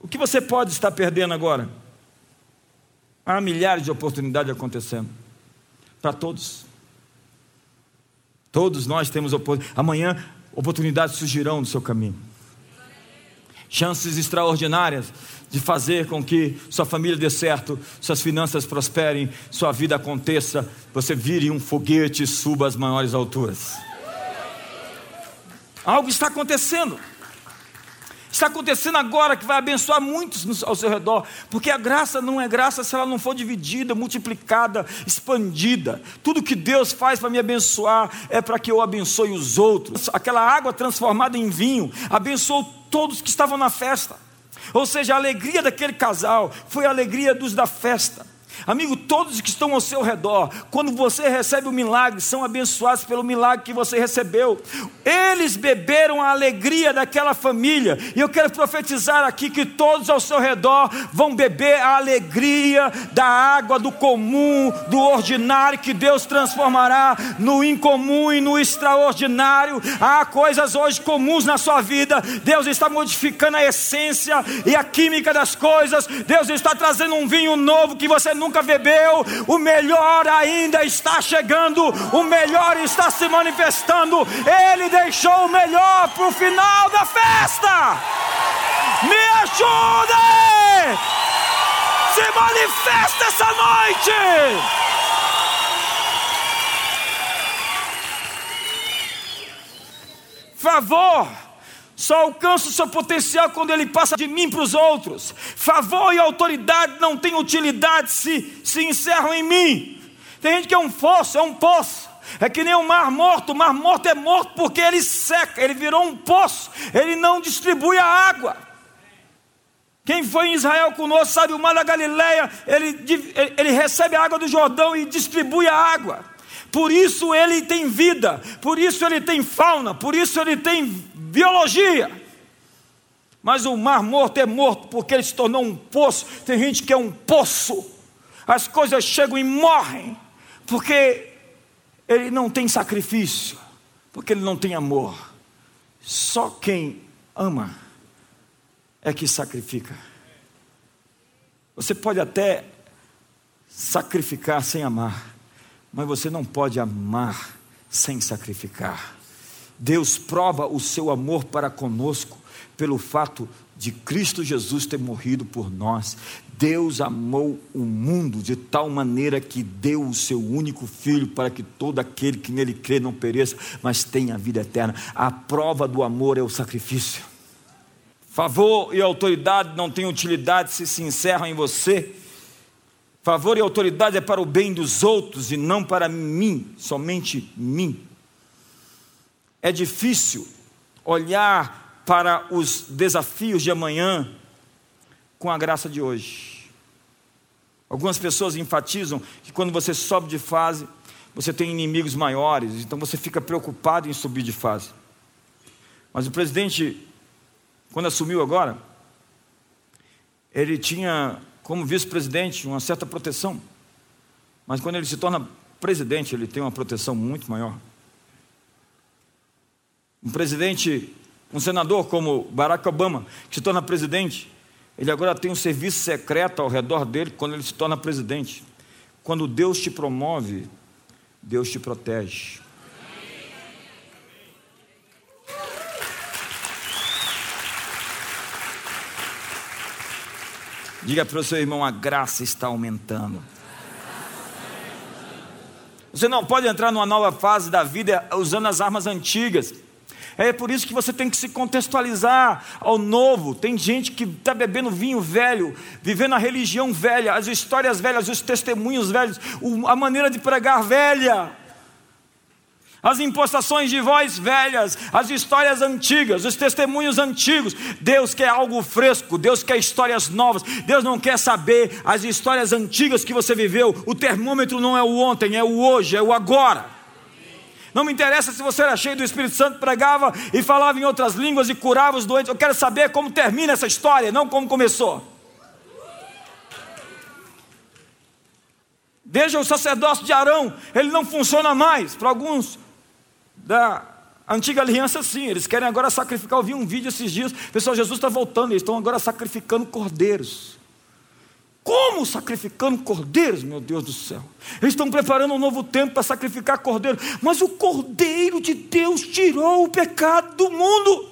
O que você pode estar perdendo agora? Há milhares de oportunidades acontecendo para todos. Todos nós temos oportunidades. Amanhã oportunidades surgirão no seu caminho. Chances extraordinárias de fazer com que sua família dê certo, suas finanças prosperem, sua vida aconteça, você vire um foguete e suba às maiores alturas. Algo está acontecendo. Está acontecendo agora que vai abençoar muitos ao seu redor, porque a graça não é graça se ela não for dividida, multiplicada, expandida. Tudo que Deus faz para me abençoar é para que eu abençoe os outros. Aquela água transformada em vinho abençoou todos que estavam na festa. Ou seja, a alegria daquele casal foi a alegria dos da festa. Amigo, todos que estão ao seu redor, quando você recebe o milagre, são abençoados pelo milagre que você recebeu. Eles beberam a alegria daquela família, e eu quero profetizar aqui que todos ao seu redor vão beber a alegria da água do comum, do ordinário, que Deus transformará no incomum e no extraordinário. Há coisas hoje comuns na sua vida, Deus está modificando a essência e a química das coisas, Deus está trazendo um vinho novo que você nunca nunca bebeu, o melhor ainda está chegando, o melhor está se manifestando. Ele deixou o melhor para o final da festa. Me ajude! Se manifesta essa noite! Favor só alcança o seu potencial quando ele passa de mim para os outros. Favor e autoridade não têm utilidade se se encerram em mim. Tem gente que é um fosso, é um poço. É que nem o um mar morto. O mar morto é morto porque ele seca, ele virou um poço. Ele não distribui a água. Quem foi em Israel conosco sabe o mar da Galileia, ele, ele recebe a água do Jordão e distribui a água. Por isso ele tem vida, por isso ele tem fauna, por isso ele tem biologia. Mas o mar morto é morto porque ele se tornou um poço. Tem gente que é um poço. As coisas chegam e morrem Porque ele não tem sacrifício, porque ele não tem amor. Só quem ama é que sacrifica. Você pode até sacrificar sem amar, mas você não pode amar sem sacrificar. Deus prova o seu amor para conosco pelo fato de Cristo Jesus ter morrido por nós. Deus amou o mundo de tal maneira que deu o seu único filho para que todo aquele que nele crê não pereça, mas tenha a vida eterna. A prova do amor é o sacrifício. Favor e autoridade não têm utilidade se se encerram em você. Favor e autoridade é para o bem dos outros e não para mim, somente mim. É difícil olhar para os desafios de amanhã com a graça de hoje. Algumas pessoas enfatizam que quando você sobe de fase, você tem inimigos maiores, então você fica preocupado em subir de fase. Mas o presidente, quando assumiu agora, ele tinha como vice-presidente uma certa proteção, mas quando ele se torna presidente, ele tem uma proteção muito maior. Um presidente, um senador como Barack Obama, que se torna presidente, ele agora tem um serviço secreto ao redor dele quando ele se torna presidente. Quando Deus te promove, Deus te protege. Diga para o seu irmão: a graça está aumentando. Você não pode entrar numa nova fase da vida usando as armas antigas. É por isso que você tem que se contextualizar ao novo. Tem gente que está bebendo vinho velho, vivendo a religião velha, as histórias velhas, os testemunhos velhos, a maneira de pregar velha. As impostações de voz velhas, as histórias antigas, os testemunhos antigos. Deus quer algo fresco, Deus quer histórias novas. Deus não quer saber as histórias antigas que você viveu. O termômetro não é o ontem, é o hoje, é o agora. Não me interessa se você era cheio do Espírito Santo, pregava e falava em outras línguas e curava os doentes. Eu quero saber como termina essa história, não como começou. Veja o sacerdócio de Arão, ele não funciona mais. Para alguns da antiga aliança, sim, eles querem agora sacrificar. Eu vi um vídeo esses dias, pessoal, Jesus está voltando, eles estão agora sacrificando cordeiros. Como sacrificando cordeiros, meu Deus do céu? Eles estão preparando um novo tempo para sacrificar cordeiro, mas o cordeiro de Deus tirou o pecado do mundo.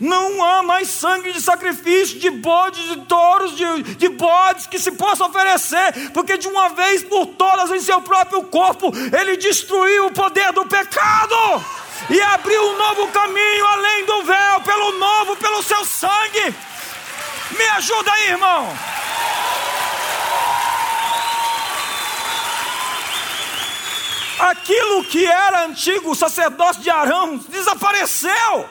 Não há mais sangue de sacrifício, de bodes, de touros, de, de bodes que se possa oferecer, porque de uma vez por todas em seu próprio corpo, ele destruiu o poder do pecado e abriu um novo caminho além do véu, pelo novo, pelo seu sangue. Me ajuda aí, irmão. Aquilo que era antigo sacerdócio de Arão desapareceu.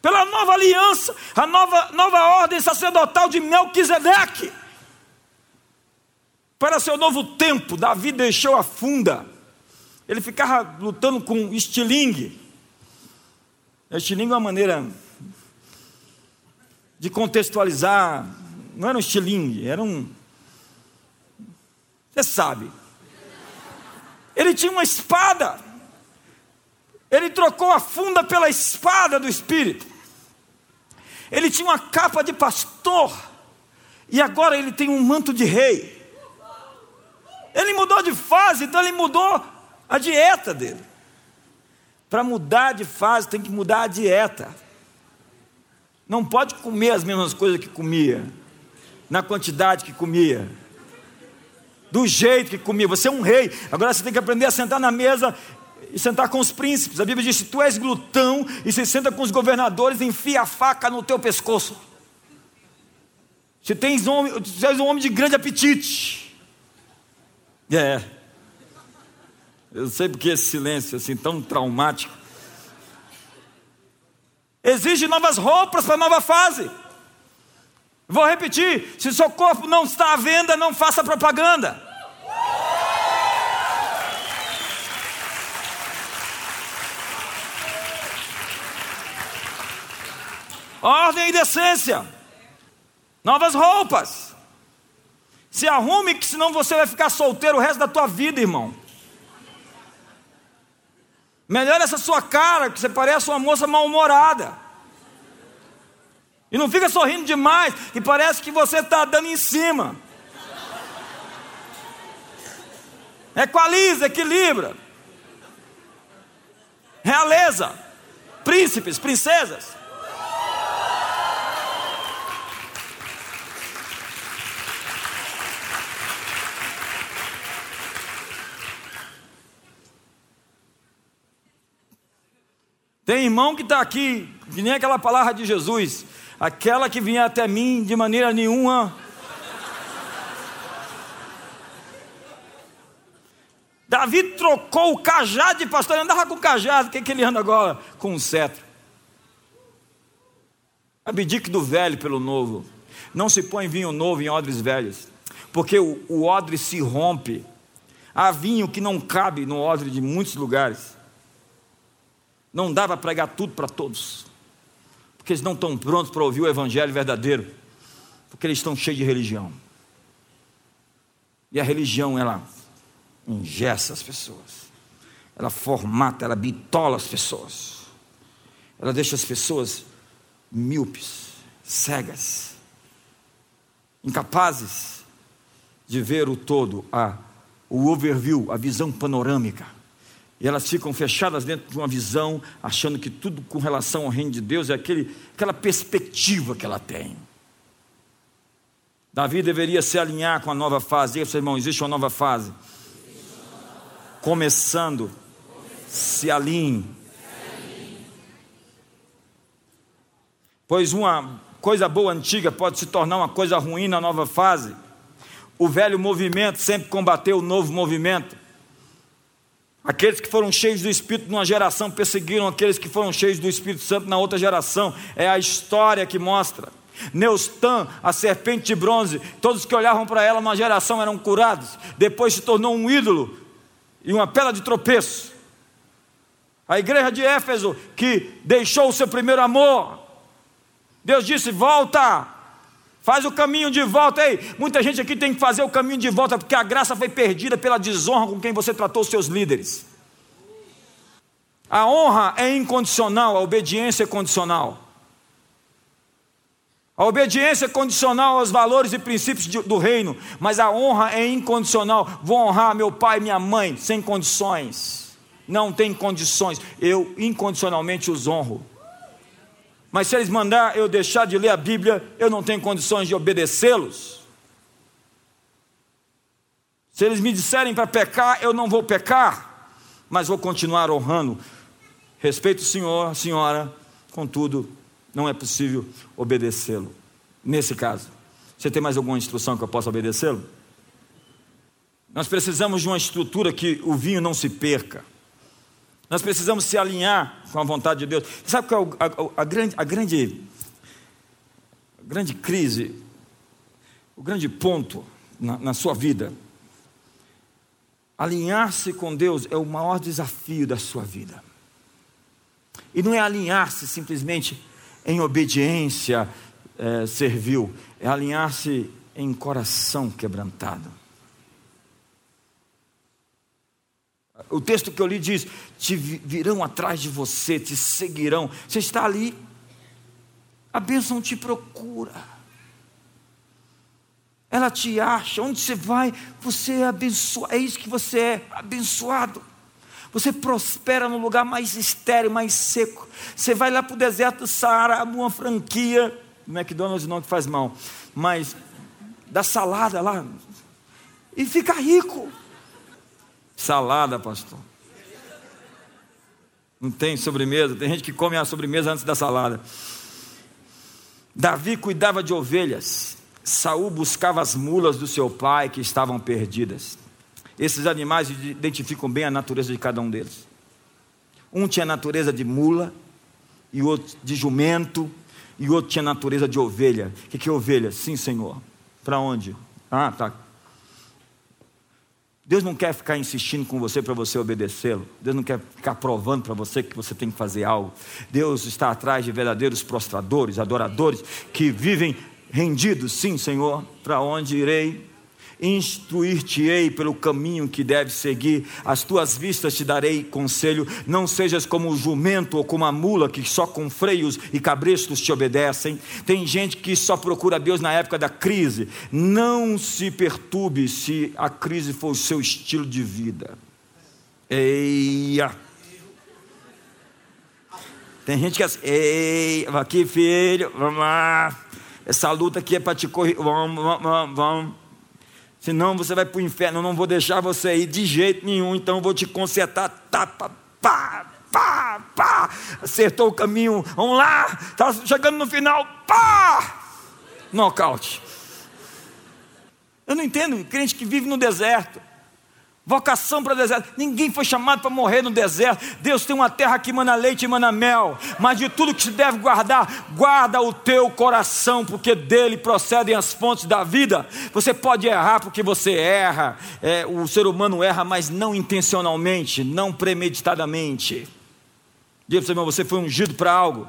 Pela nova aliança, a nova, nova ordem sacerdotal de Melquisedeque. Para seu novo tempo, Davi deixou a funda. Ele ficava lutando com estilingue. Estilingue é uma maneira de contextualizar. Não era um estilingue, era um. Você sabe. Ele tinha uma espada. Ele trocou a funda pela espada do Espírito. Ele tinha uma capa de pastor. E agora ele tem um manto de rei. Ele mudou de fase, então ele mudou a dieta dele. Para mudar de fase, tem que mudar a dieta. Não pode comer as mesmas coisas que comia, na quantidade que comia do jeito que comia. Você é um rei, agora você tem que aprender a sentar na mesa e sentar com os príncipes. A Bíblia diz: tu és glutão e se senta com os governadores, enfia a faca no teu pescoço. Se tens homem, tu és um homem de grande apetite. É. Eu sei porque esse silêncio assim tão traumático. Exige novas roupas para a nova fase. Vou repetir: se seu corpo não está à venda, não faça propaganda. Ordem e decência, novas roupas. Se arrume, que senão você vai ficar solteiro o resto da tua vida, irmão. Melhor essa sua cara, que você parece uma moça mal-humorada. E não fica sorrindo demais, que parece que você está dando em cima. Equaliza, equilibra. Realeza, príncipes, princesas. Tem irmão que está aqui, que nem aquela palavra de Jesus, aquela que vinha até mim de maneira nenhuma. Davi trocou o cajado de pastor, ele andava com o cajado, o que, que ele anda agora? Com um cetro. Abdique do velho pelo novo. Não se põe vinho novo em odres velhos, porque o, o odre se rompe. Há vinho que não cabe no odre de muitos lugares. Não dá para pregar tudo para todos, porque eles não estão prontos para ouvir o Evangelho verdadeiro, porque eles estão cheios de religião. E a religião, ela engessa as pessoas, ela formata, ela bitola as pessoas, ela deixa as pessoas míopes, cegas, incapazes de ver o todo, a, o overview, a visão panorâmica. E elas ficam fechadas dentro de uma visão, achando que tudo com relação ao reino de Deus é aquele, aquela perspectiva que ela tem. Davi deveria se alinhar com a nova fase. Diga seu irmão, existe uma nova fase. Começando, se alinhe. Pois uma coisa boa antiga pode se tornar uma coisa ruim na nova fase. O velho movimento sempre combateu o novo movimento. Aqueles que foram cheios do Espírito numa geração perseguiram aqueles que foram cheios do Espírito Santo na outra geração. É a história que mostra. Neustã, a serpente de bronze, todos que olhavam para ela numa geração eram curados. Depois se tornou um ídolo e uma pedra de tropeço. A igreja de Éfeso, que deixou o seu primeiro amor, Deus disse: volta, Faz o caminho de volta. Ei, muita gente aqui tem que fazer o caminho de volta porque a graça foi perdida pela desonra com quem você tratou os seus líderes. A honra é incondicional, a obediência é condicional. A obediência é condicional aos valores e princípios do reino, mas a honra é incondicional. Vou honrar meu pai e minha mãe sem condições. Não tem condições. Eu incondicionalmente os honro. Mas se eles mandar eu deixar de ler a Bíblia, eu não tenho condições de obedecê-los. Se eles me disserem para pecar, eu não vou pecar, mas vou continuar honrando. Respeito o senhor, senhora, contudo, não é possível obedecê-lo. Nesse caso, você tem mais alguma instrução que eu possa obedecê-lo? Nós precisamos de uma estrutura que o vinho não se perca. Nós precisamos se alinhar com a vontade de Deus. Sabe qual é a, a, a, grande, a grande, a grande crise, o grande ponto na, na sua vida? Alinhar-se com Deus é o maior desafio da sua vida. E não é alinhar-se simplesmente em obediência é, servil, é alinhar-se em coração quebrantado. O texto que eu li diz: te virão atrás de você, te seguirão. Você está ali, a bênção te procura. Ela te acha, onde você vai, você é abençoado. É isso que você é, abençoado. Você prospera no lugar mais estéreo, mais seco. Você vai lá para o deserto do Saara, uma franquia, McDonald's não que faz mal, mas da salada lá, e fica rico. Salada, pastor. Não tem sobremesa, tem gente que come a sobremesa antes da salada. Davi cuidava de ovelhas. Saul buscava as mulas do seu pai que estavam perdidas. Esses animais identificam bem a natureza de cada um deles. Um tinha natureza de mula, e outro de jumento, e outro tinha natureza de ovelha. O que, que é ovelha? Sim, Senhor. Para onde? Ah, tá. Deus não quer ficar insistindo com você para você obedecê-lo. Deus não quer ficar provando para você que você tem que fazer algo. Deus está atrás de verdadeiros prostradores, adoradores, que vivem rendidos, sim, Senhor, para onde irei? Instruir-te-ei pelo caminho que deves seguir, as tuas vistas te darei conselho, não sejas como o jumento ou como a mula que só com freios e cabrestos te obedecem. Tem gente que só procura Deus na época da crise. Não se perturbe se a crise for o seu estilo de vida. Eia! Tem gente que é assim, ei, aqui filho, vamos lá. Essa luta aqui é para te correr, vamos, vamos, vamos. Senão você vai para o inferno, eu não vou deixar você ir de jeito nenhum, então eu vou te consertar, tapa, pá, pá, pá. Acertou o caminho, vamos lá, está chegando no final, pá! Nocaute. Eu não entendo crente que vive no deserto. Vocação para o deserto. Ninguém foi chamado para morrer no deserto. Deus tem uma terra que mana leite e mana mel. Mas de tudo que se deve guardar, guarda o teu coração, porque dele procedem as fontes da vida. Você pode errar porque você erra. É, o ser humano erra, mas não intencionalmente, não premeditadamente. Diga para você, irmão, você foi ungido para algo.